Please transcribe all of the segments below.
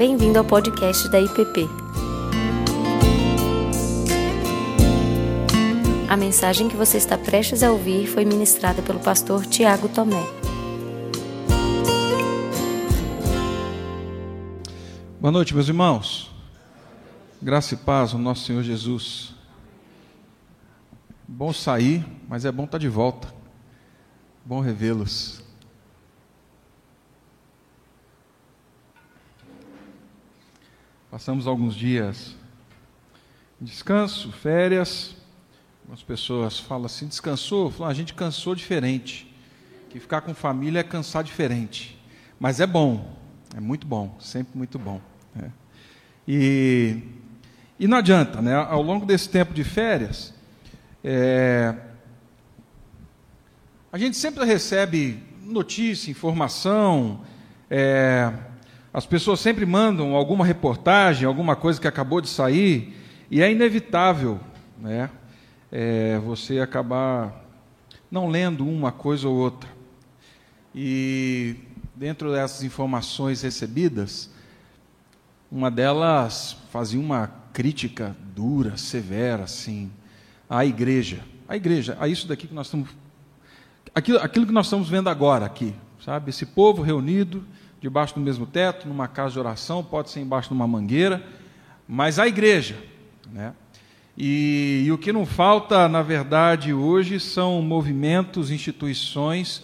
Bem-vindo ao podcast da IPP. A mensagem que você está prestes a ouvir foi ministrada pelo pastor Tiago Tomé. Boa noite, meus irmãos. Graça e paz ao nosso Senhor Jesus. Bom sair, mas é bom estar de volta. Bom revê-los. Passamos alguns dias em descanso, férias. Algumas pessoas falam assim: descansou? Falam, a gente cansou diferente. Que ficar com família é cansar diferente. Mas é bom, é muito bom, sempre muito bom. Né? E, e não adianta, né? ao longo desse tempo de férias, é, a gente sempre recebe notícia, informação, é, as pessoas sempre mandam alguma reportagem, alguma coisa que acabou de sair, e é inevitável né, é, você acabar não lendo uma coisa ou outra. E dentro dessas informações recebidas, uma delas fazia uma crítica dura, severa, assim, à igreja. A igreja, a isso daqui que nós estamos. Aquilo, aquilo que nós estamos vendo agora aqui, sabe? Esse povo reunido debaixo do mesmo teto, numa casa de oração, pode ser embaixo de uma mangueira, mas a igreja, né? E, e o que não falta, na verdade, hoje são movimentos, instituições,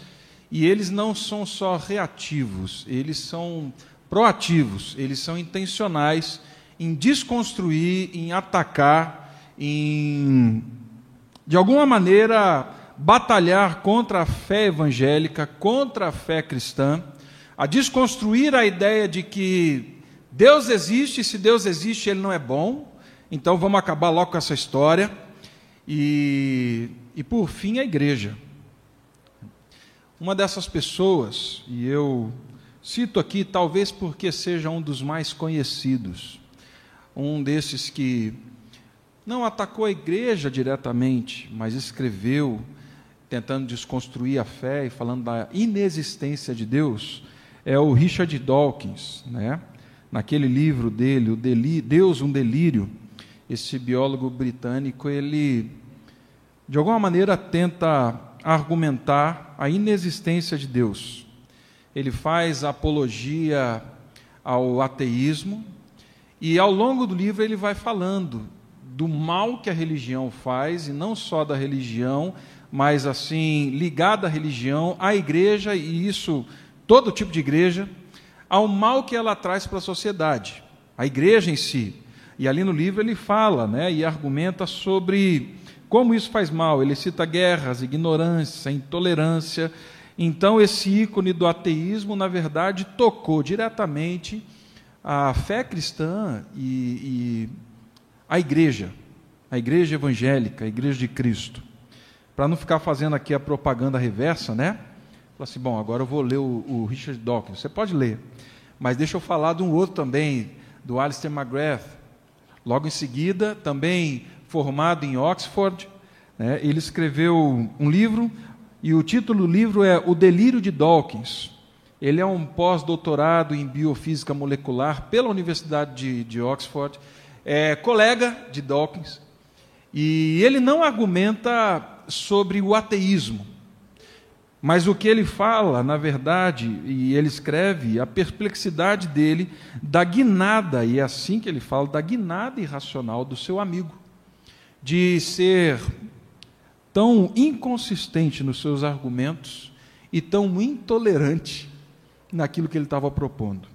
e eles não são só reativos, eles são proativos, eles são intencionais em desconstruir, em atacar, em, de alguma maneira, batalhar contra a fé evangélica, contra a fé cristã, a desconstruir a ideia de que Deus existe, e se Deus existe, Ele não é bom, então vamos acabar logo com essa história. E, e por fim, a igreja. Uma dessas pessoas, e eu cito aqui talvez porque seja um dos mais conhecidos, um desses que não atacou a igreja diretamente, mas escreveu tentando desconstruir a fé e falando da inexistência de Deus, é o Richard Dawkins, né? Naquele livro dele, o Deus um delírio, esse biólogo britânico, ele de alguma maneira tenta argumentar a inexistência de Deus. Ele faz apologia ao ateísmo, e ao longo do livro ele vai falando do mal que a religião faz, e não só da religião, mas assim, ligada à religião, à igreja, e isso, todo tipo de igreja, ao mal que ela traz para a sociedade, a igreja em si. E ali no livro ele fala né, e argumenta sobre como isso faz mal. Ele cita guerras, ignorância, intolerância. Então, esse ícone do ateísmo, na verdade, tocou diretamente a fé cristã e, e a igreja, a igreja evangélica, a igreja de Cristo. Para não ficar fazendo aqui a propaganda reversa, né? Fala assim, bom, agora eu vou ler o, o, Richard Dawkins. Você pode ler, mas deixa eu falar de um outro também, do Alistair McGrath. Logo em seguida, também formado em Oxford, né, ele escreveu um livro, e o título do livro é O Delírio de Dawkins. Ele é um pós-doutorado em biofísica molecular pela Universidade de, de Oxford, é colega de Dawkins, e ele não argumenta sobre o ateísmo, mas o que ele fala, na verdade, e ele escreve, a perplexidade dele da guinada, e é assim que ele fala, da guinada irracional do seu amigo, de ser tão inconsistente nos seus argumentos e tão intolerante naquilo que ele estava propondo.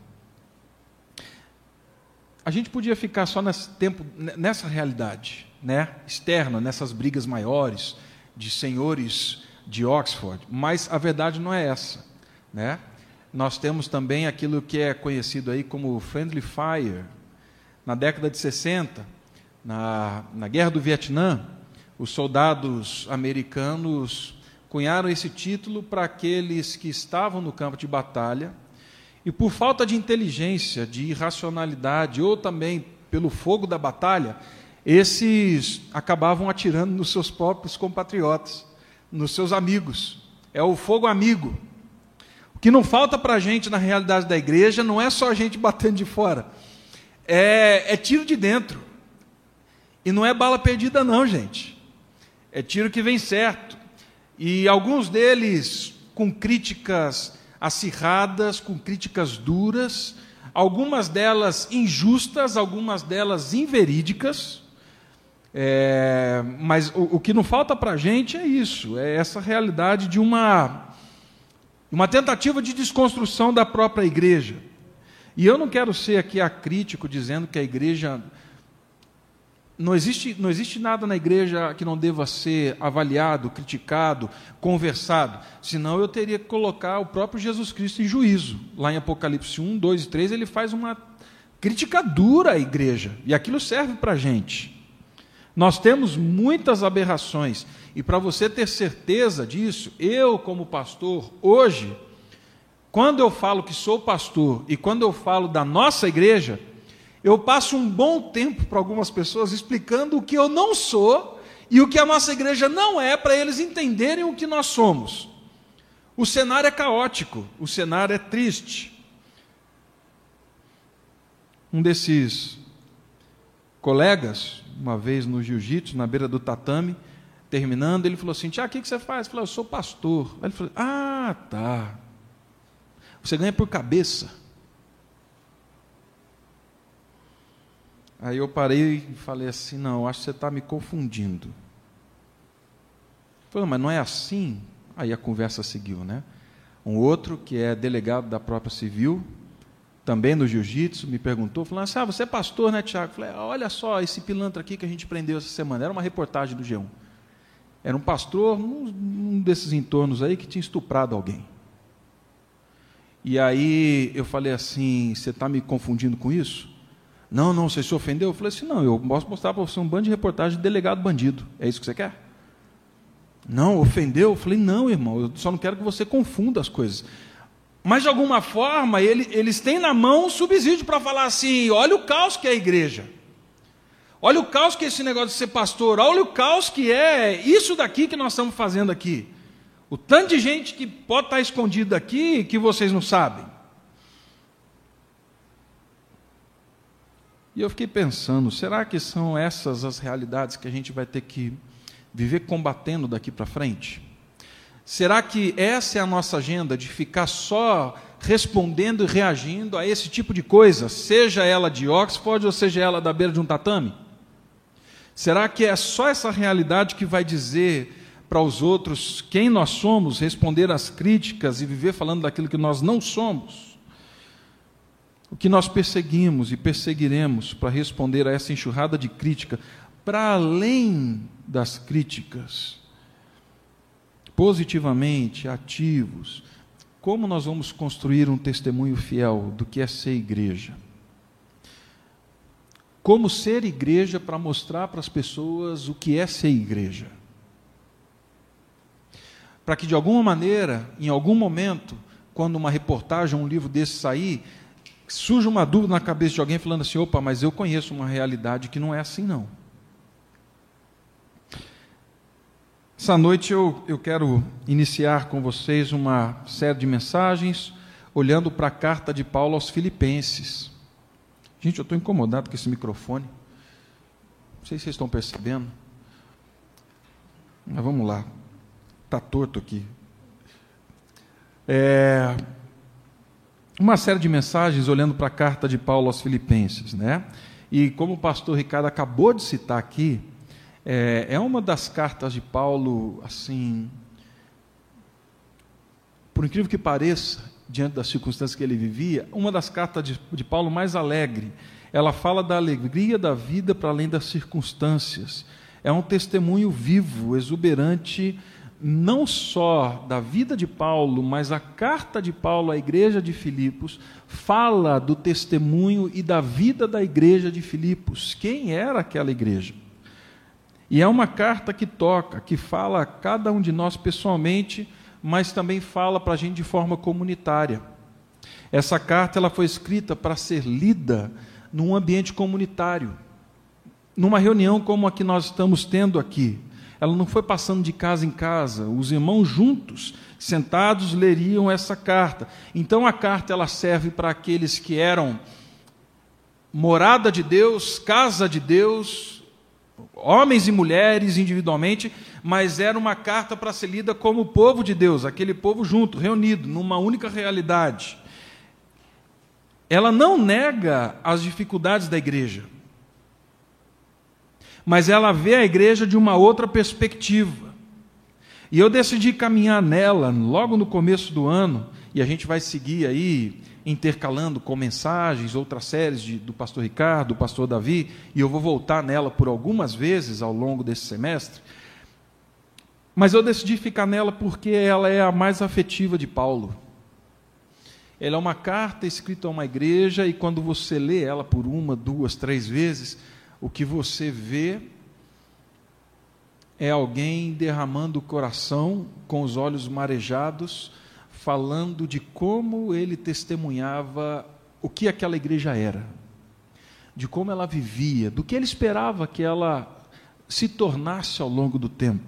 A gente podia ficar só nesse tempo, nessa realidade, né, externa, nessas brigas maiores de senhores de Oxford, mas a verdade não é essa, né? Nós temos também aquilo que é conhecido aí como Friendly Fire. Na década de 60, na, na Guerra do Vietnã, os soldados americanos cunharam esse título para aqueles que estavam no campo de batalha e por falta de inteligência, de irracionalidade ou também pelo fogo da batalha, esses acabavam atirando nos seus próprios compatriotas, nos seus amigos. É o fogo amigo. O que não falta para a gente na realidade da igreja não é só a gente batendo de fora, é, é tiro de dentro. E não é bala perdida, não, gente. É tiro que vem certo. E alguns deles com críticas acirradas, com críticas duras, algumas delas injustas, algumas delas inverídicas. É, mas o, o, que não falta para a gente é isso, é essa realidade de uma, uma tentativa de desconstrução da própria igreja. E eu não quero ser aqui acrítico dizendo que a igreja não existe, não existe nada na igreja que não deva ser avaliado, criticado, conversado, senão eu teria que colocar o próprio Jesus Cristo em juízo. Lá em Apocalipse 1, 2 e 3, ele faz uma crítica dura à igreja, e aquilo serve para a gente. Nós temos muitas aberrações, e para você ter certeza disso, eu, como pastor, hoje, quando eu falo que sou pastor e quando eu falo da nossa igreja, eu passo um bom tempo para algumas pessoas explicando o que eu não sou e o que a nossa igreja não é, para eles entenderem o que nós somos. O cenário é caótico, o cenário é triste. Um desses colegas, uma vez no jiu-jitsu, na beira do tatame, terminando, ele falou assim: Tiago, o que você faz? Eu falei: Eu sou pastor. Aí ele falou: Ah, tá. Você ganha por cabeça. Aí eu parei e falei assim: não, acho que você está me confundindo. Falei, mas não é assim? Aí a conversa seguiu, né? Um outro, que é delegado da própria civil, também no jiu-jitsu, me perguntou, falando assim: ah, você é pastor, né, Tiago? Falei, olha só esse pilantra aqui que a gente prendeu essa semana. Era uma reportagem do G1. Era um pastor num, num desses entornos aí que tinha estuprado alguém. E aí eu falei assim: você está me confundindo com isso? Não, não, você se ofendeu? Eu falei assim: não, eu posso mostrar para você um bando de reportagem de delegado bandido. É isso que você quer? Não, ofendeu? Eu falei: não, irmão, eu só não quero que você confunda as coisas. Mas de alguma forma, ele, eles têm na mão um subsídio para falar assim: olha o caos que é a igreja. Olha o caos que é esse negócio de ser pastor. Olha o caos que é isso daqui que nós estamos fazendo aqui. O tanto de gente que pode estar escondido aqui que vocês não sabem. E eu fiquei pensando, será que são essas as realidades que a gente vai ter que viver combatendo daqui para frente? Será que essa é a nossa agenda de ficar só respondendo e reagindo a esse tipo de coisa, seja ela de Oxford ou seja ela da beira de um tatame? Será que é só essa realidade que vai dizer para os outros quem nós somos, responder às críticas e viver falando daquilo que nós não somos? o que nós perseguimos e perseguiremos para responder a essa enxurrada de crítica, para além das críticas, positivamente, ativos, como nós vamos construir um testemunho fiel do que é ser igreja? Como ser igreja para mostrar para as pessoas o que é ser igreja? Para que de alguma maneira, em algum momento, quando uma reportagem, um livro desse sair, surge uma dúvida na cabeça de alguém falando assim: opa, mas eu conheço uma realidade que não é assim, não. Essa noite eu, eu quero iniciar com vocês uma série de mensagens olhando para a carta de Paulo aos Filipenses. Gente, eu estou incomodado com esse microfone. Não sei se vocês estão percebendo. Mas vamos lá. Está torto aqui. É, uma série de mensagens olhando para a carta de Paulo aos Filipenses, né? E como o pastor Ricardo acabou de citar aqui, é, é uma das cartas de Paulo, assim, por incrível que pareça, diante das circunstâncias que ele vivia, uma das cartas de, de Paulo mais alegre. Ela fala da alegria da vida para além das circunstâncias. É um testemunho vivo, exuberante não só da vida de Paulo, mas a carta de Paulo à igreja de Filipos fala do testemunho e da vida da igreja de Filipos. Quem era aquela igreja? E é uma carta que toca, que fala a cada um de nós pessoalmente, mas também fala para a gente de forma comunitária. Essa carta ela foi escrita para ser lida num ambiente comunitário, numa reunião como a que nós estamos tendo aqui ela não foi passando de casa em casa. Os irmãos juntos, sentados, leriam essa carta. Então a carta ela serve para aqueles que eram morada de Deus, casa de Deus, homens e mulheres individualmente, mas era uma carta para ser lida como povo de Deus, aquele povo junto, reunido, numa única realidade. Ela não nega as dificuldades da igreja, mas ela vê a igreja de uma outra perspectiva. E eu decidi caminhar nela logo no começo do ano, e a gente vai seguir aí intercalando com mensagens, outras séries de, do pastor Ricardo, do pastor Davi, e eu vou voltar nela por algumas vezes ao longo desse semestre. Mas eu decidi ficar nela porque ela é a mais afetiva de Paulo. Ela é uma carta escrita a uma igreja, e quando você lê ela por uma, duas, três vezes, o que você vê é alguém derramando o coração com os olhos marejados, falando de como ele testemunhava o que aquela igreja era, de como ela vivia, do que ele esperava que ela se tornasse ao longo do tempo.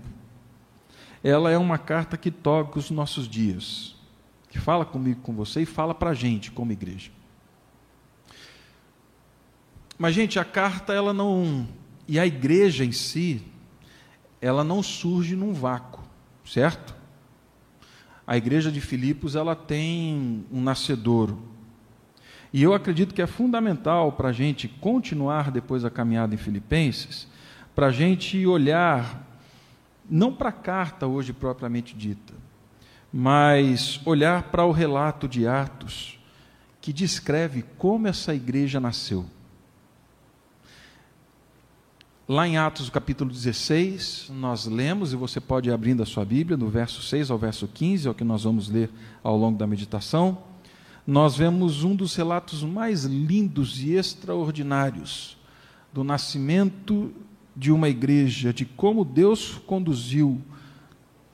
Ela é uma carta que toca os nossos dias, que fala comigo, com você e fala para a gente como igreja. Mas, gente, a carta, ela não. E a igreja em si, ela não surge num vácuo, certo? A igreja de Filipos, ela tem um nascedouro. E eu acredito que é fundamental para a gente continuar depois a caminhada em Filipenses, para a gente olhar, não para a carta hoje propriamente dita, mas olhar para o relato de Atos, que descreve como essa igreja nasceu. Lá em Atos, capítulo 16, nós lemos, e você pode ir abrindo a sua Bíblia, do verso 6 ao verso 15, é o que nós vamos ler ao longo da meditação. Nós vemos um dos relatos mais lindos e extraordinários do nascimento de uma igreja, de como Deus conduziu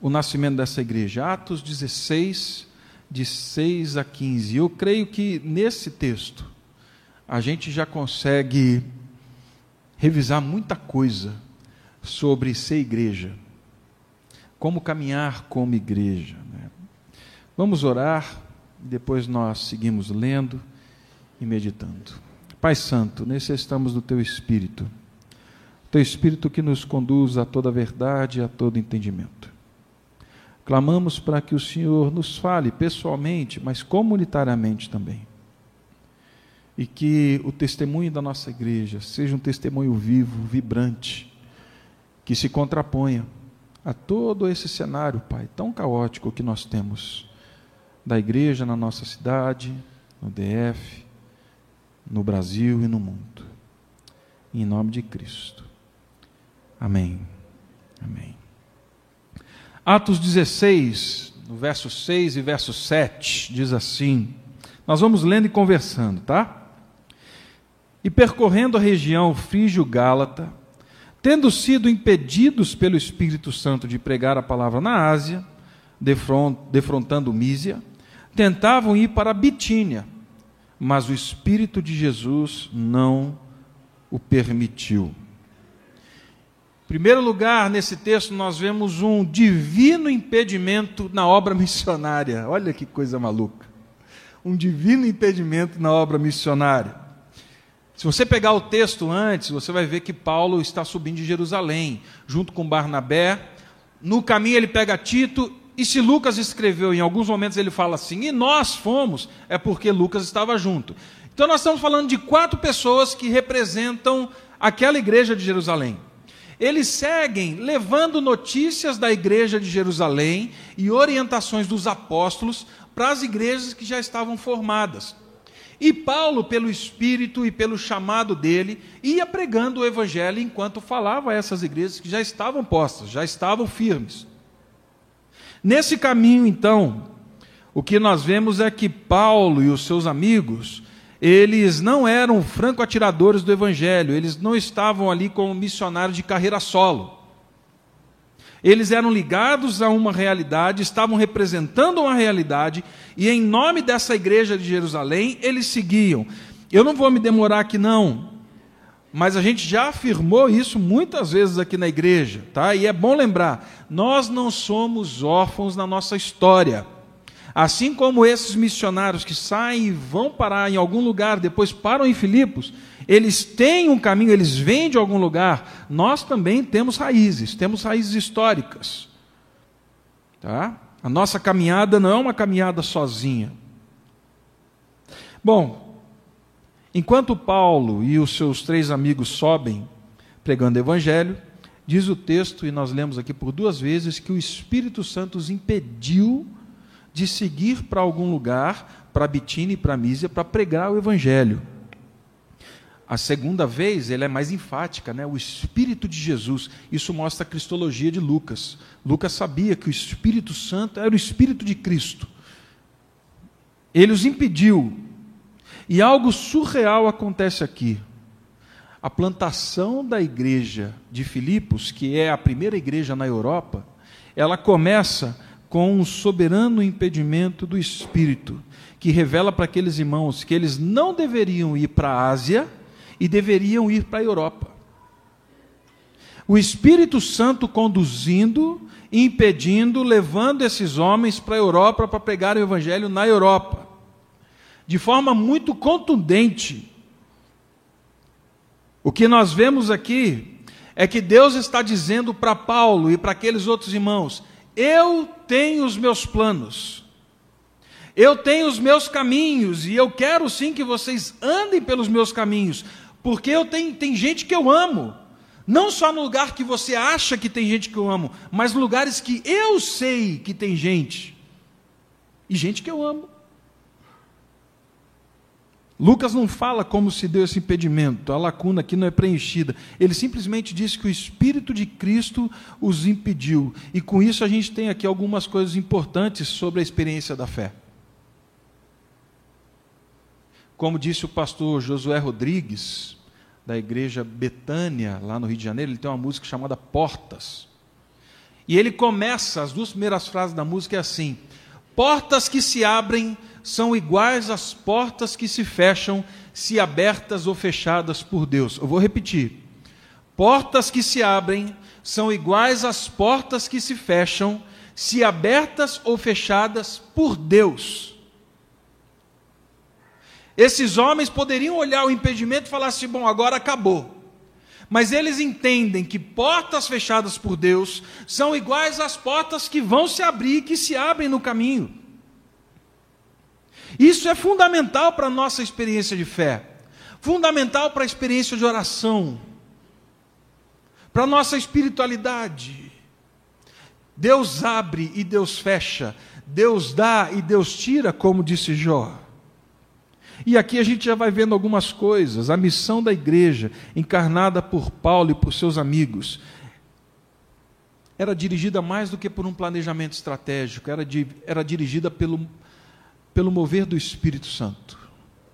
o nascimento dessa igreja. Atos 16, de 6 a 15. Eu creio que nesse texto a gente já consegue revisar muita coisa sobre ser igreja, como caminhar como igreja. Né? Vamos orar, depois nós seguimos lendo e meditando. Pai Santo, necessitamos do Teu Espírito, Teu Espírito que nos conduz a toda verdade e a todo entendimento. Clamamos para que o Senhor nos fale pessoalmente, mas comunitariamente também e que o testemunho da nossa igreja seja um testemunho vivo, vibrante, que se contraponha a todo esse cenário, Pai, tão caótico que nós temos da igreja na nossa cidade, no DF, no Brasil e no mundo. Em nome de Cristo. Amém. Amém. Atos 16, no verso 6 e verso 7, diz assim: Nós vamos lendo e conversando, tá? E percorrendo a região frígio-gálata, tendo sido impedidos pelo Espírito Santo de pregar a palavra na Ásia, defrontando Mísia, tentavam ir para Bitínia, mas o Espírito de Jesus não o permitiu. Em primeiro lugar, nesse texto, nós vemos um divino impedimento na obra missionária. Olha que coisa maluca. Um divino impedimento na obra missionária. Se você pegar o texto antes, você vai ver que Paulo está subindo de Jerusalém, junto com Barnabé. No caminho ele pega Tito, e se Lucas escreveu, em alguns momentos ele fala assim, e nós fomos, é porque Lucas estava junto. Então nós estamos falando de quatro pessoas que representam aquela igreja de Jerusalém. Eles seguem levando notícias da igreja de Jerusalém e orientações dos apóstolos para as igrejas que já estavam formadas. E Paulo, pelo Espírito e pelo chamado dele, ia pregando o Evangelho enquanto falava a essas igrejas que já estavam postas, já estavam firmes. Nesse caminho, então, o que nós vemos é que Paulo e os seus amigos, eles não eram franco-atiradores do Evangelho, eles não estavam ali como missionários de carreira solo. Eles eram ligados a uma realidade, estavam representando uma realidade, e em nome dessa igreja de Jerusalém, eles seguiam. Eu não vou me demorar aqui, não, Mas a gente já afirmou isso muitas vezes aqui na igreja, tá? E é bom lembrar, nós não somos órfãos na nossa história. Assim como esses missionários que saem e vão parar em algum lugar, depois param em Filipos, eles têm um caminho, eles vêm de algum lugar, nós também temos raízes, temos raízes históricas. Tá? A nossa caminhada não é uma caminhada sozinha. Bom, enquanto Paulo e os seus três amigos sobem pregando o evangelho, diz o texto, e nós lemos aqui por duas vezes, que o Espírito Santo os impediu de seguir para algum lugar, para Bitínia e para Mísia, para pregar o evangelho. A segunda vez, ele é mais enfática, né? o Espírito de Jesus. Isso mostra a cristologia de Lucas. Lucas sabia que o Espírito Santo era o Espírito de Cristo. Ele os impediu. E algo surreal acontece aqui. A plantação da igreja de Filipos, que é a primeira igreja na Europa, ela começa com um soberano impedimento do Espírito, que revela para aqueles irmãos que eles não deveriam ir para a Ásia e deveriam ir para a Europa. O Espírito Santo conduzindo, impedindo, levando esses homens para a Europa para pregar o Evangelho na Europa, de forma muito contundente. O que nós vemos aqui é que Deus está dizendo para Paulo e para aqueles outros irmãos: Eu tenho os meus planos, eu tenho os meus caminhos, e eu quero sim que vocês andem pelos meus caminhos, porque eu tenho, tem gente que eu amo. Não só no lugar que você acha que tem gente que eu amo, mas lugares que eu sei que tem gente. E gente que eu amo. Lucas não fala como se deu esse impedimento, a lacuna aqui não é preenchida. Ele simplesmente diz que o Espírito de Cristo os impediu. E com isso a gente tem aqui algumas coisas importantes sobre a experiência da fé. Como disse o pastor Josué Rodrigues, da igreja Betânia, lá no Rio de Janeiro, ele tem uma música chamada Portas. E ele começa, as duas primeiras frases da música é assim: Portas que se abrem são iguais às portas que se fecham, se abertas ou fechadas por Deus. Eu vou repetir. Portas que se abrem são iguais às portas que se fecham, se abertas ou fechadas por Deus. Esses homens poderiam olhar o impedimento e falar assim: bom, agora acabou. Mas eles entendem que portas fechadas por Deus são iguais às portas que vão se abrir e que se abrem no caminho. Isso é fundamental para a nossa experiência de fé, fundamental para a experiência de oração, para a nossa espiritualidade. Deus abre e Deus fecha, Deus dá e Deus tira, como disse Jó. E aqui a gente já vai vendo algumas coisas. A missão da igreja, encarnada por Paulo e por seus amigos, era dirigida mais do que por um planejamento estratégico, era, era dirigida pelo, pelo mover do Espírito Santo,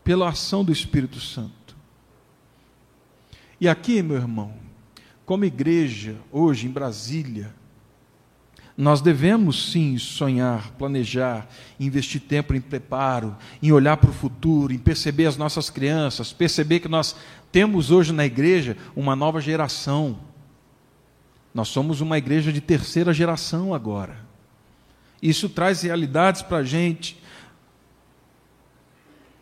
pela ação do Espírito Santo. E aqui, meu irmão, como igreja, hoje em Brasília, nós devemos sim sonhar, planejar, investir tempo em preparo, em olhar para o futuro, em perceber as nossas crianças, perceber que nós temos hoje na igreja uma nova geração. Nós somos uma igreja de terceira geração agora. Isso traz realidades para a gente.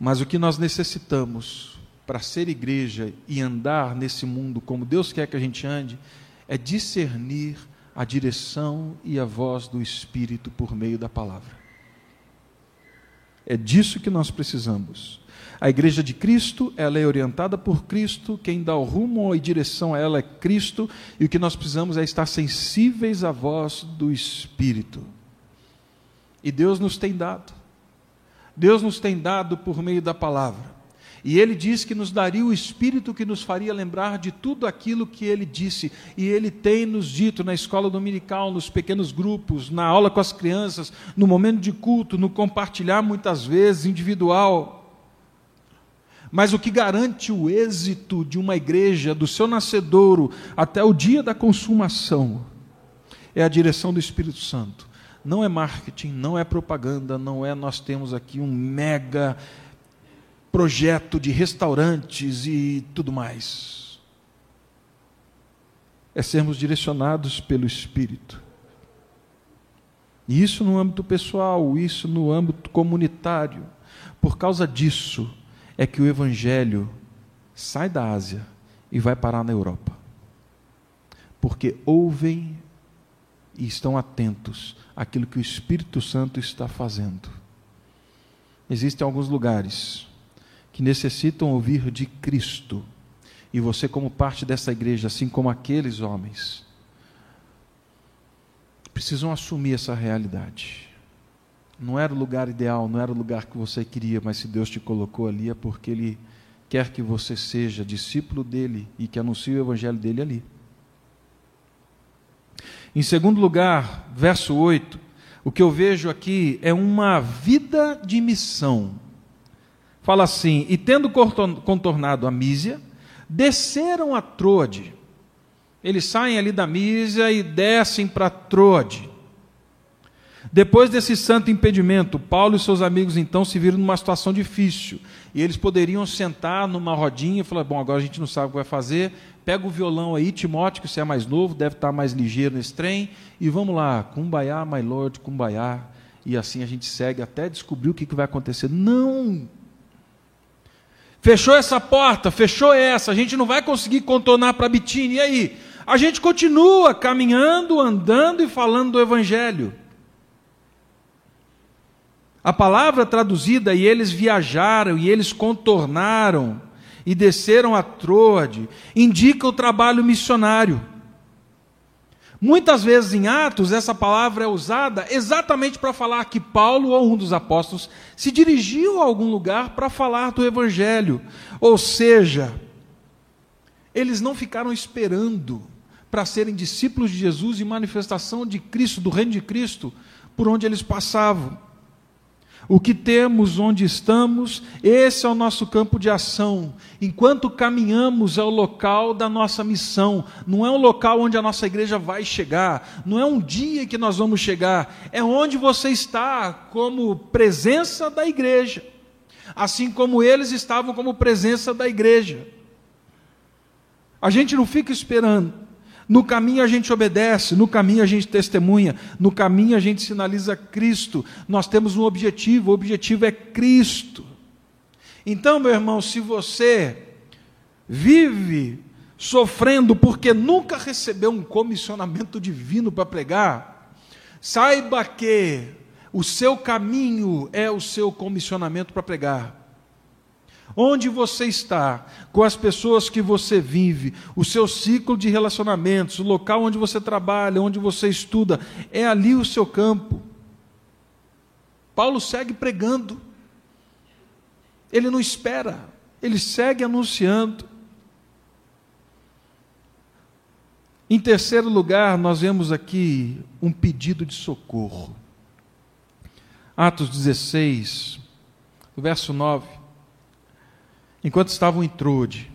Mas o que nós necessitamos para ser igreja e andar nesse mundo como Deus quer que a gente ande é discernir a direção e a voz do Espírito por meio da palavra. É disso que nós precisamos. A igreja de Cristo, ela é orientada por Cristo, quem dá o rumo e direção a ela é Cristo, e o que nós precisamos é estar sensíveis à voz do Espírito. E Deus nos tem dado. Deus nos tem dado por meio da palavra. E ele diz que nos daria o Espírito que nos faria lembrar de tudo aquilo que ele disse. E ele tem nos dito na escola dominical, nos pequenos grupos, na aula com as crianças, no momento de culto, no compartilhar muitas vezes individual. Mas o que garante o êxito de uma igreja, do seu nascedouro até o dia da consumação, é a direção do Espírito Santo. Não é marketing, não é propaganda, não é nós temos aqui um mega projeto de restaurantes e tudo mais. é sermos direcionados pelo Espírito. E isso no âmbito pessoal, isso no âmbito comunitário. Por causa disso é que o Evangelho sai da Ásia e vai parar na Europa. Porque ouvem e estão atentos àquilo que o Espírito Santo está fazendo. Existem alguns lugares que necessitam ouvir de Cristo, e você, como parte dessa igreja, assim como aqueles homens, precisam assumir essa realidade. Não era o lugar ideal, não era o lugar que você queria, mas se Deus te colocou ali é porque Ele quer que você seja discípulo dele e que anuncie o evangelho dele ali. Em segundo lugar, verso 8, o que eu vejo aqui é uma vida de missão. Fala assim: E tendo contornado a Mísia, desceram a Troade. Eles saem ali da Mísia e descem para Troade. Depois desse santo impedimento, Paulo e seus amigos então se viram numa situação difícil. E eles poderiam sentar numa rodinha e falar: Bom, agora a gente não sabe o que vai fazer, pega o violão aí, Timóteo, que você é mais novo, deve estar mais ligeiro nesse trem, e vamos lá, cumbaiá, my lord, cumbaiá, e assim a gente segue até descobrir o que, vai acontecer. Não! Fechou essa porta, fechou essa, a gente não vai conseguir contornar para Bitine, e aí? A gente continua caminhando, andando e falando do Evangelho. A palavra traduzida, e eles viajaram, e eles contornaram, e desceram a Troade, indica o trabalho missionário. Muitas vezes em Atos, essa palavra é usada exatamente para falar que Paulo ou um dos apóstolos se dirigiu a algum lugar para falar do Evangelho. Ou seja, eles não ficaram esperando para serem discípulos de Jesus e manifestação de Cristo, do reino de Cristo, por onde eles passavam. O que temos, onde estamos, esse é o nosso campo de ação. Enquanto caminhamos, é o local da nossa missão. Não é o local onde a nossa igreja vai chegar. Não é um dia que nós vamos chegar. É onde você está, como presença da igreja. Assim como eles estavam como presença da igreja. A gente não fica esperando. No caminho a gente obedece, no caminho a gente testemunha, no caminho a gente sinaliza Cristo. Nós temos um objetivo, o objetivo é Cristo. Então, meu irmão, se você vive sofrendo porque nunca recebeu um comissionamento divino para pregar, saiba que o seu caminho é o seu comissionamento para pregar. Onde você está, com as pessoas que você vive, o seu ciclo de relacionamentos, o local onde você trabalha, onde você estuda, é ali o seu campo. Paulo segue pregando, ele não espera, ele segue anunciando. Em terceiro lugar, nós vemos aqui um pedido de socorro. Atos 16, verso 9 enquanto estavam em Trode.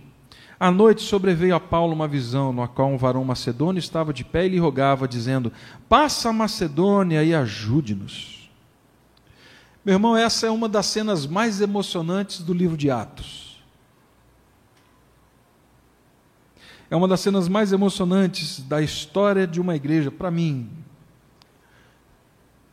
À noite sobreveio a Paulo uma visão, no qual um varão macedônio estava de pé e lhe rogava, dizendo: Passa a Macedônia e ajude-nos. Meu irmão, essa é uma das cenas mais emocionantes do livro de Atos. É uma das cenas mais emocionantes da história de uma igreja, para mim.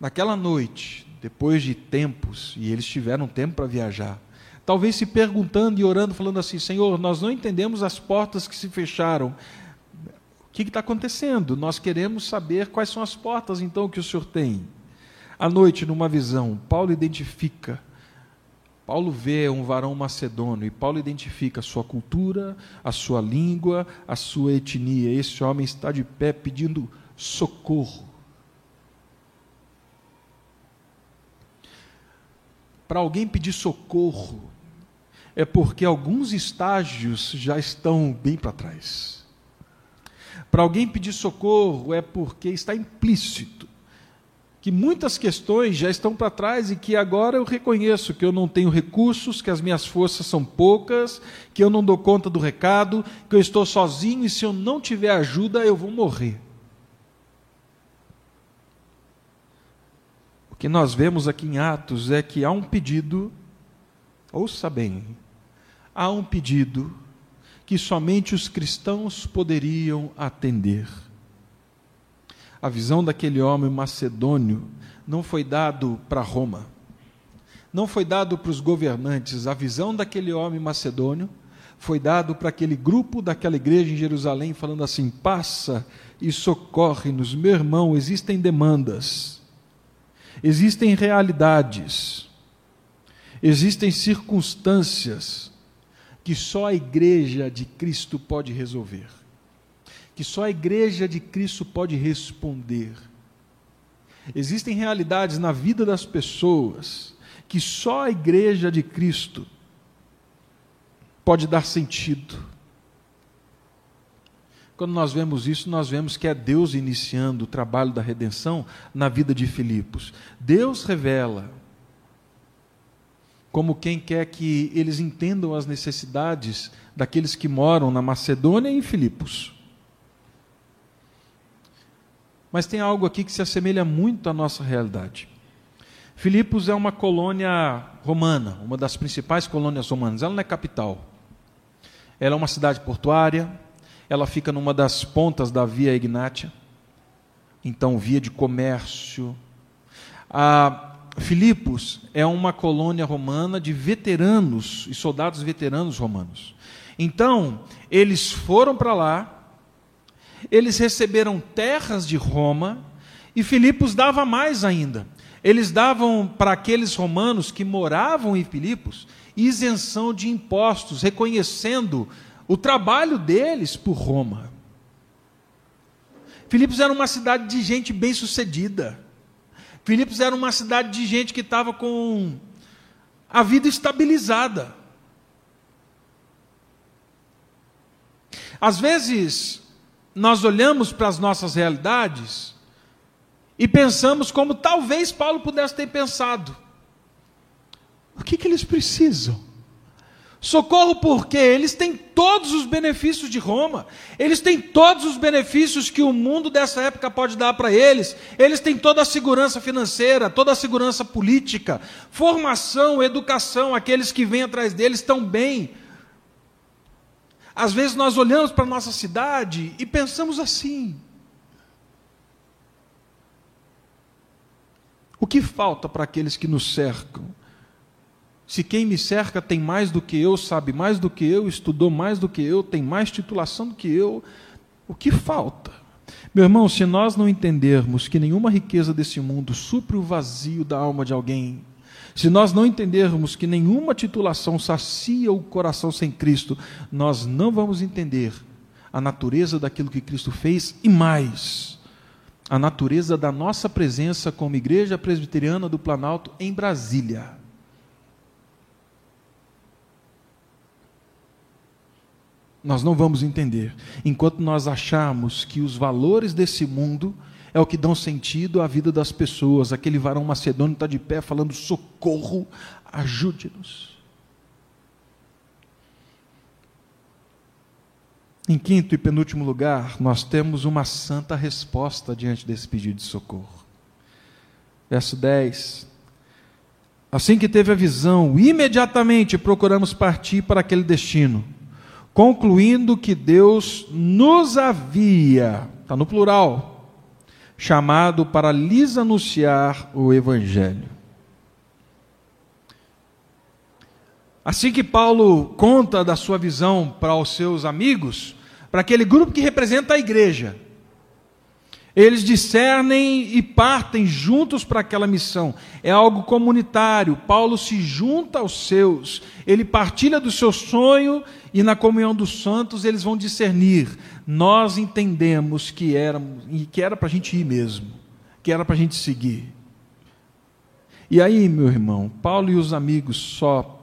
Naquela noite, depois de tempos, e eles tiveram tempo para viajar, talvez se perguntando e orando, falando assim: Senhor, nós não entendemos as portas que se fecharam. O que está acontecendo? Nós queremos saber quais são as portas então que o Senhor tem. À noite, numa visão, Paulo identifica, Paulo vê um varão macedônio e Paulo identifica a sua cultura, a sua língua, a sua etnia. Esse homem está de pé pedindo socorro. Para alguém pedir socorro, é porque alguns estágios já estão bem para trás. Para alguém pedir socorro é porque está implícito que muitas questões já estão para trás e que agora eu reconheço que eu não tenho recursos, que as minhas forças são poucas, que eu não dou conta do recado, que eu estou sozinho e se eu não tiver ajuda eu vou morrer. O que nós vemos aqui em Atos é que há um pedido, ouça bem, há um pedido que somente os cristãos poderiam atender. A visão daquele homem macedônio não foi dado para Roma, não foi dado para os governantes. A visão daquele homem macedônio foi dado para aquele grupo daquela igreja em Jerusalém, falando assim: passa e socorre-nos, meu irmão. Existem demandas, existem realidades, existem circunstâncias que só a igreja de Cristo pode resolver, que só a igreja de Cristo pode responder. Existem realidades na vida das pessoas que só a igreja de Cristo pode dar sentido. Quando nós vemos isso, nós vemos que é Deus iniciando o trabalho da redenção na vida de Filipos. Deus revela como quem quer que eles entendam as necessidades daqueles que moram na Macedônia e em Filipos. Mas tem algo aqui que se assemelha muito à nossa realidade. Filipos é uma colônia romana, uma das principais colônias romanas. Ela não é capital. Ela é uma cidade portuária, ela fica numa das pontas da Via Ignátia, então via de comércio. A Filipos é uma colônia romana de veteranos e soldados veteranos romanos. Então, eles foram para lá, eles receberam terras de Roma, e Filipos dava mais ainda. Eles davam para aqueles romanos que moravam em Filipos isenção de impostos, reconhecendo o trabalho deles por Roma. Filipos era uma cidade de gente bem-sucedida. Filipos era uma cidade de gente que estava com a vida estabilizada. Às vezes, nós olhamos para as nossas realidades e pensamos como talvez Paulo pudesse ter pensado. O que, que eles precisam? Socorro porque eles têm todos os benefícios de Roma, eles têm todos os benefícios que o mundo dessa época pode dar para eles, eles têm toda a segurança financeira, toda a segurança política, formação, educação, aqueles que vêm atrás deles estão bem. Às vezes nós olhamos para a nossa cidade e pensamos assim: o que falta para aqueles que nos cercam? Se quem me cerca tem mais do que eu, sabe mais do que eu, estudou mais do que eu, tem mais titulação do que eu, o que falta? Meu irmão, se nós não entendermos que nenhuma riqueza desse mundo supre o vazio da alma de alguém, se nós não entendermos que nenhuma titulação sacia o coração sem Cristo, nós não vamos entender a natureza daquilo que Cristo fez e mais, a natureza da nossa presença como Igreja Presbiteriana do Planalto em Brasília. Nós não vamos entender, enquanto nós acharmos que os valores desse mundo é o que dão sentido à vida das pessoas. Aquele varão macedônio está de pé falando: socorro, ajude-nos. Em quinto e penúltimo lugar, nós temos uma santa resposta diante desse pedido de socorro. Verso 10. Assim que teve a visão, imediatamente procuramos partir para aquele destino concluindo que Deus nos havia, está no plural, chamado para lhes anunciar o Evangelho. Assim que Paulo conta da sua visão para os seus amigos, para aquele grupo que representa a igreja, eles discernem e partem juntos para aquela missão. É algo comunitário. Paulo se junta aos seus, ele partilha do seu sonho e na comunhão dos santos eles vão discernir. Nós entendemos que era que era para a gente ir mesmo, que era para a gente seguir. E aí, meu irmão, Paulo e os amigos só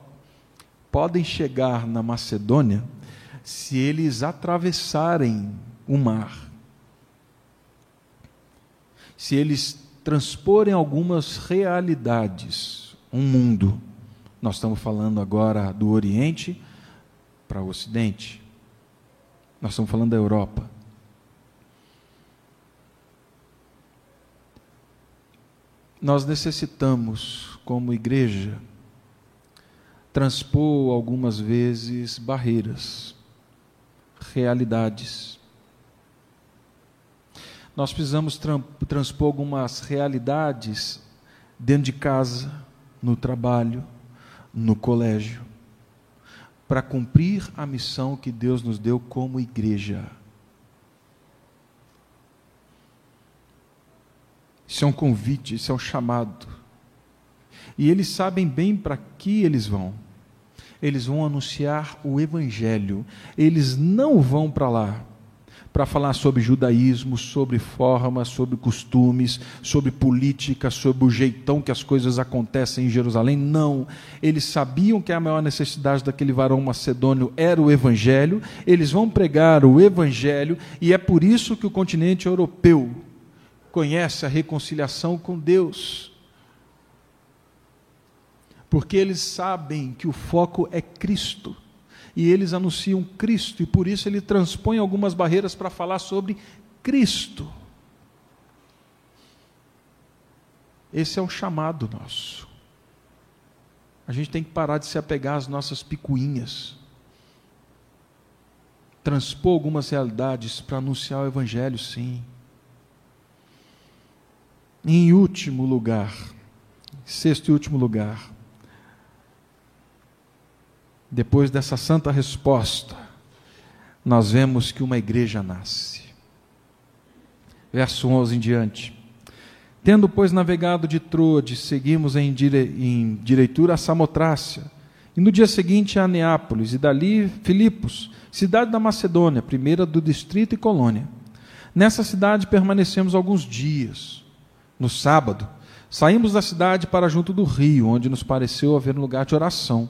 podem chegar na Macedônia se eles atravessarem o mar se eles transporem algumas realidades, um mundo. Nós estamos falando agora do Oriente para o Ocidente. Nós estamos falando da Europa. Nós necessitamos, como igreja, transpor algumas vezes barreiras, realidades. Nós precisamos transpor algumas realidades dentro de casa, no trabalho, no colégio, para cumprir a missão que Deus nos deu como igreja. Isso é um convite, isso é um chamado. E eles sabem bem para que eles vão. Eles vão anunciar o Evangelho. Eles não vão para lá para falar sobre judaísmo, sobre forma, sobre costumes, sobre política, sobre o jeitão que as coisas acontecem em Jerusalém. Não. Eles sabiam que a maior necessidade daquele varão macedônio era o evangelho. Eles vão pregar o evangelho e é por isso que o continente europeu conhece a reconciliação com Deus. Porque eles sabem que o foco é Cristo e eles anunciam Cristo, e por isso ele transpõe algumas barreiras para falar sobre Cristo. Esse é o chamado nosso. A gente tem que parar de se apegar às nossas picuinhas, transpor algumas realidades para anunciar o Evangelho, sim. Em último lugar, sexto e último lugar, depois dessa santa resposta, nós vemos que uma igreja nasce. Verso 11 em diante. Tendo, pois, navegado de Troade, seguimos em, dire... em direitura a Samotrácia, e no dia seguinte a Neápolis, e dali Filipos, cidade da Macedônia, primeira do distrito e colônia. Nessa cidade permanecemos alguns dias. No sábado, saímos da cidade para junto do rio, onde nos pareceu haver um lugar de oração.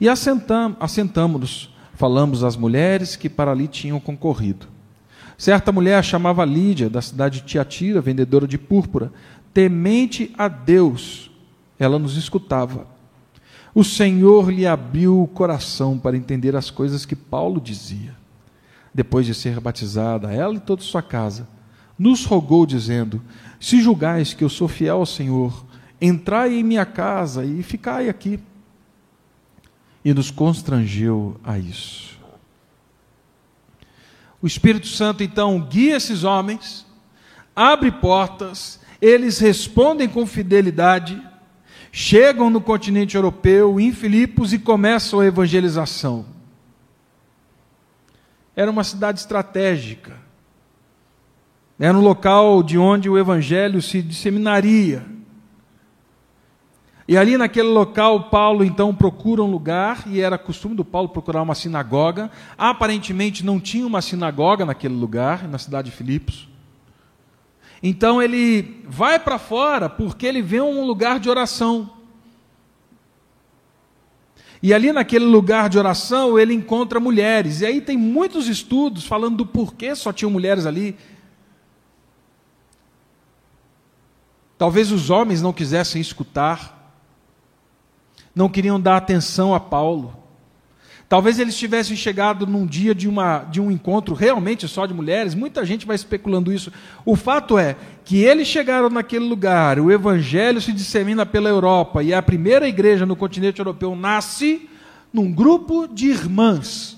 E assentamos-nos, falamos às mulheres que para ali tinham concorrido. Certa mulher chamava Lídia, da cidade de Tiatira, vendedora de púrpura, temente a Deus, ela nos escutava. O Senhor lhe abriu o coração para entender as coisas que Paulo dizia. Depois de ser batizada, ela e toda sua casa, nos rogou, dizendo: Se julgais que eu sou fiel ao Senhor, entrai em minha casa e ficai aqui e nos constrangeu a isso. O Espírito Santo então guia esses homens, abre portas, eles respondem com fidelidade, chegam no continente europeu, em Filipos, e começam a evangelização. Era uma cidade estratégica, era um local de onde o evangelho se disseminaria. E ali naquele local, Paulo então procura um lugar, e era costume do Paulo procurar uma sinagoga. Aparentemente não tinha uma sinagoga naquele lugar, na cidade de Filipos. Então ele vai para fora porque ele vê um lugar de oração. E ali naquele lugar de oração ele encontra mulheres. E aí tem muitos estudos falando do porquê só tinham mulheres ali. Talvez os homens não quisessem escutar não queriam dar atenção a Paulo. Talvez eles tivessem chegado num dia de, uma, de um encontro realmente só de mulheres, muita gente vai especulando isso. O fato é que eles chegaram naquele lugar, o evangelho se dissemina pela Europa e a primeira igreja no continente europeu nasce num grupo de irmãs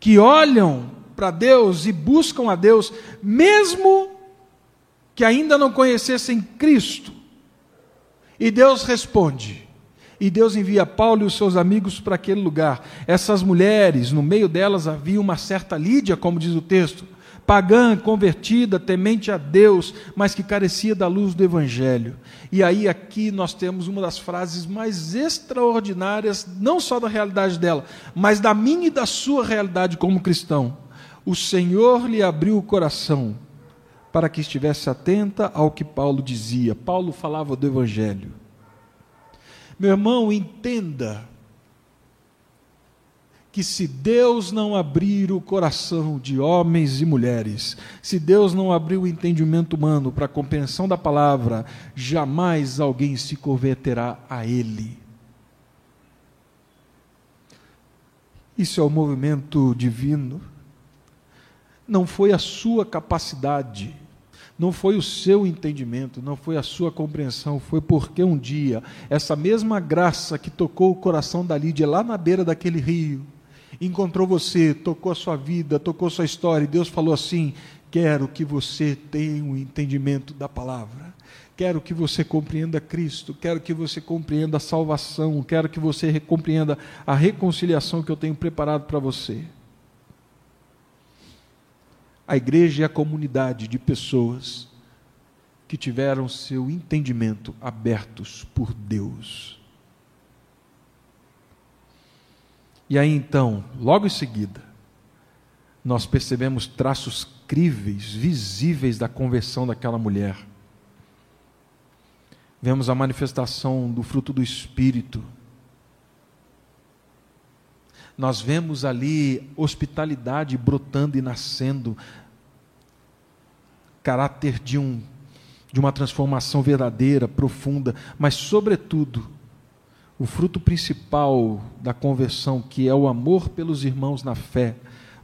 que olham para Deus e buscam a Deus, mesmo que ainda não conhecessem Cristo. E Deus responde. E Deus envia Paulo e os seus amigos para aquele lugar. Essas mulheres, no meio delas havia uma certa Lídia, como diz o texto, pagã, convertida, temente a Deus, mas que carecia da luz do Evangelho. E aí, aqui, nós temos uma das frases mais extraordinárias, não só da realidade dela, mas da minha e da sua realidade como cristão. O Senhor lhe abriu o coração para que estivesse atenta ao que Paulo dizia. Paulo falava do Evangelho. Meu irmão, entenda que se Deus não abrir o coração de homens e mulheres, se Deus não abrir o entendimento humano para a compreensão da palavra, jamais alguém se converterá a Ele. Isso é o movimento divino não foi a sua capacidade, não foi o seu entendimento, não foi a sua compreensão, foi porque um dia essa mesma graça que tocou o coração da Lídia lá na beira daquele rio encontrou você, tocou a sua vida, tocou a sua história, e Deus falou assim: Quero que você tenha um entendimento da palavra. Quero que você compreenda Cristo, quero que você compreenda a salvação, quero que você compreenda a reconciliação que eu tenho preparado para você. A igreja é a comunidade de pessoas que tiveram seu entendimento abertos por Deus. E aí então, logo em seguida, nós percebemos traços críveis, visíveis da conversão daquela mulher. Vemos a manifestação do fruto do Espírito. Nós vemos ali hospitalidade brotando e nascendo, caráter de um de uma transformação verdadeira, profunda, mas sobretudo o fruto principal da conversão, que é o amor pelos irmãos na fé,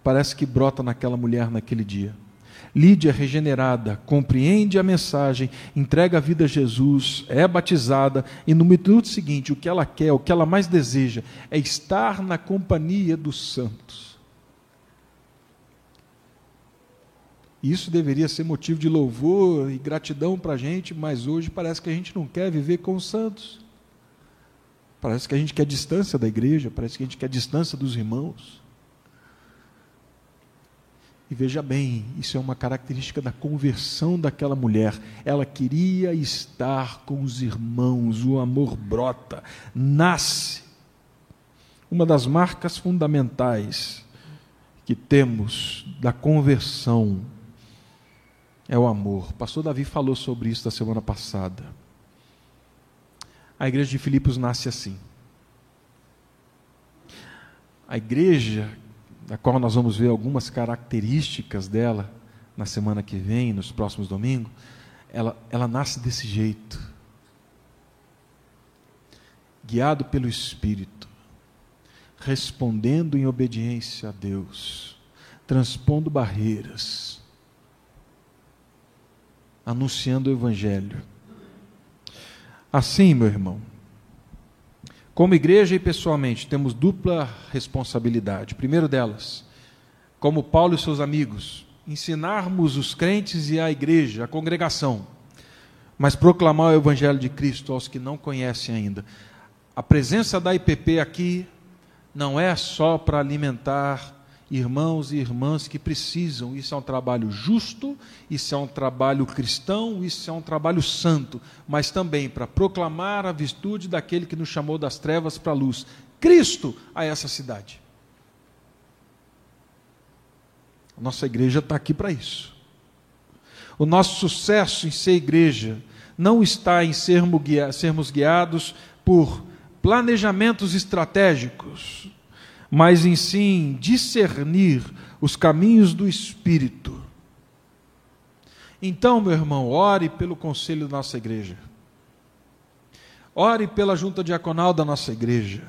parece que brota naquela mulher naquele dia. Lídia, regenerada, compreende a mensagem, entrega a vida a Jesus, é batizada, e no minuto seguinte, o que ela quer, o que ela mais deseja, é estar na companhia dos santos. Isso deveria ser motivo de louvor e gratidão para a gente, mas hoje parece que a gente não quer viver com os santos. Parece que a gente quer distância da igreja, parece que a gente quer distância dos irmãos. E veja bem, isso é uma característica da conversão daquela mulher. Ela queria estar com os irmãos, o amor brota, nasce. Uma das marcas fundamentais que temos da conversão é o amor. O pastor Davi falou sobre isso da semana passada. A igreja de Filipos nasce assim. A igreja da qual nós vamos ver algumas características dela na semana que vem, nos próximos domingos, ela, ela nasce desse jeito. Guiado pelo Espírito, respondendo em obediência a Deus, transpondo barreiras, anunciando o Evangelho. Assim, meu irmão, como igreja e pessoalmente, temos dupla responsabilidade. Primeiro delas, como Paulo e seus amigos, ensinarmos os crentes e a igreja, a congregação, mas proclamar o Evangelho de Cristo aos que não conhecem ainda. A presença da IPP aqui não é só para alimentar irmãos e irmãs que precisam. Isso é um trabalho justo, isso é um trabalho cristão, isso é um trabalho santo, mas também para proclamar a virtude daquele que nos chamou das trevas para a luz, Cristo, a essa cidade. A nossa igreja está aqui para isso. O nosso sucesso em ser igreja não está em sermos guiados por planejamentos estratégicos, mas em sim discernir os caminhos do Espírito. Então, meu irmão, ore pelo conselho da nossa igreja. Ore pela junta diaconal da nossa igreja.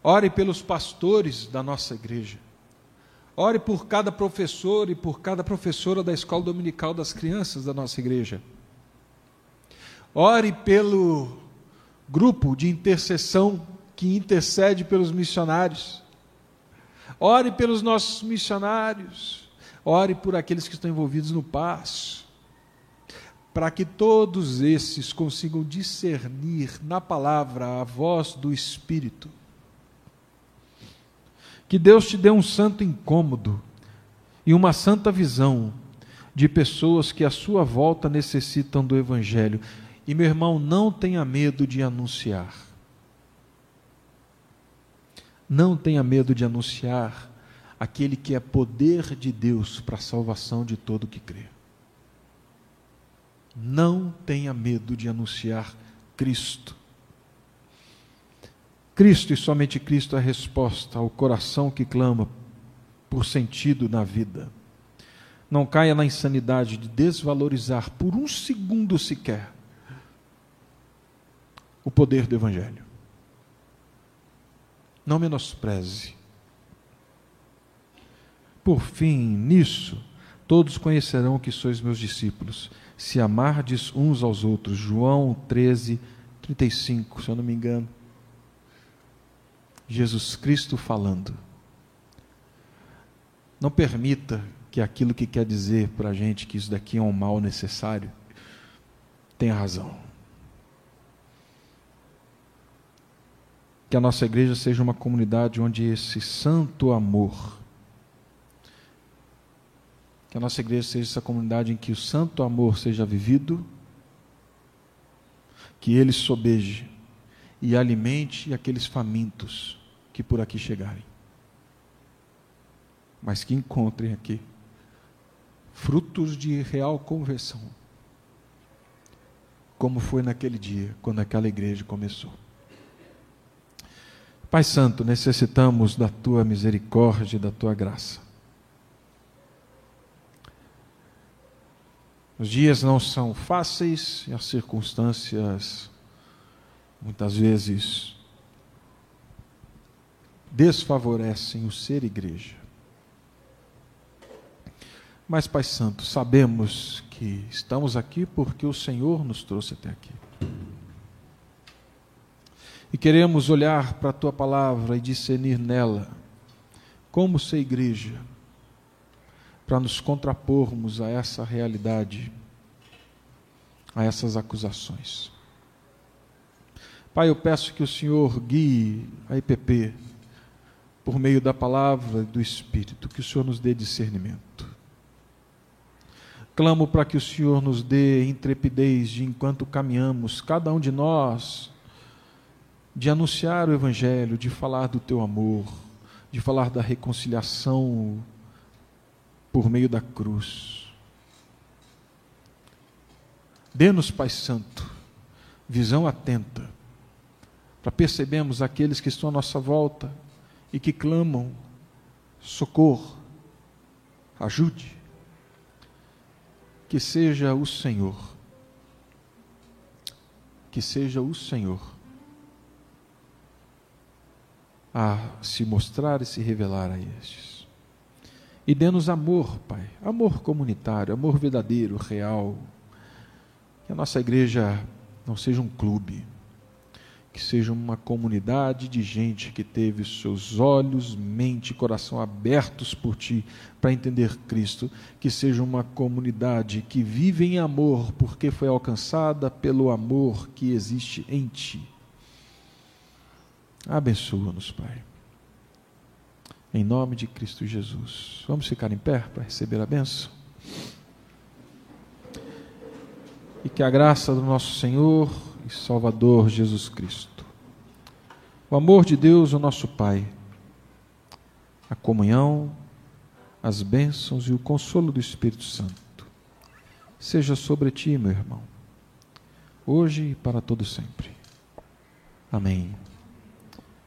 Ore pelos pastores da nossa igreja. Ore por cada professor e por cada professora da escola dominical das crianças da nossa igreja. Ore pelo grupo de intercessão que intercede pelos missionários. Ore pelos nossos missionários. Ore por aqueles que estão envolvidos no passo. Para que todos esses consigam discernir na palavra a voz do Espírito. Que Deus te dê um santo incômodo e uma santa visão de pessoas que à sua volta necessitam do Evangelho. E meu irmão, não tenha medo de anunciar. Não tenha medo de anunciar aquele que é poder de Deus para a salvação de todo que crê. Não tenha medo de anunciar Cristo. Cristo e somente Cristo é a resposta ao coração que clama por sentido na vida. Não caia na insanidade de desvalorizar por um segundo sequer o poder do Evangelho. Não menospreze. Por fim, nisso, todos conhecerão que sois meus discípulos, se amardes uns aos outros. João 13, 35, se eu não me engano. Jesus Cristo falando. Não permita que aquilo que quer dizer para a gente que isso daqui é um mal necessário tenha razão. Que a nossa igreja seja uma comunidade onde esse santo amor, que a nossa igreja seja essa comunidade em que o santo amor seja vivido, que ele sobeje e alimente aqueles famintos que por aqui chegarem, mas que encontrem aqui frutos de real conversão, como foi naquele dia, quando aquela igreja começou. Pai Santo, necessitamos da tua misericórdia e da tua graça. Os dias não são fáceis e as circunstâncias muitas vezes desfavorecem o ser igreja. Mas, Pai Santo, sabemos que estamos aqui porque o Senhor nos trouxe até aqui. E queremos olhar para a tua palavra e discernir nela como ser igreja, para nos contrapormos a essa realidade, a essas acusações. Pai, eu peço que o Senhor guie a IPP por meio da palavra e do Espírito, que o Senhor nos dê discernimento. Clamo para que o Senhor nos dê intrepidez de enquanto caminhamos, cada um de nós, de anunciar o Evangelho, de falar do teu amor, de falar da reconciliação por meio da cruz. Dê-nos, Pai Santo, visão atenta, para percebermos aqueles que estão à nossa volta e que clamam socorro, ajude. Que seja o Senhor, que seja o Senhor a se mostrar e se revelar a estes. E dê-nos amor, Pai, amor comunitário, amor verdadeiro, real. Que a nossa igreja não seja um clube, que seja uma comunidade de gente que teve seus olhos, mente e coração abertos por Ti para entender Cristo, que seja uma comunidade que vive em amor porque foi alcançada pelo amor que existe em Ti. Abençoa-nos, Pai. Em nome de Cristo Jesus. Vamos ficar em pé para receber a benção? E que a graça do nosso Senhor e Salvador Jesus Cristo, o amor de Deus, o nosso Pai, a comunhão, as bênçãos e o consolo do Espírito Santo, seja sobre ti, meu irmão, hoje e para todo sempre. Amém.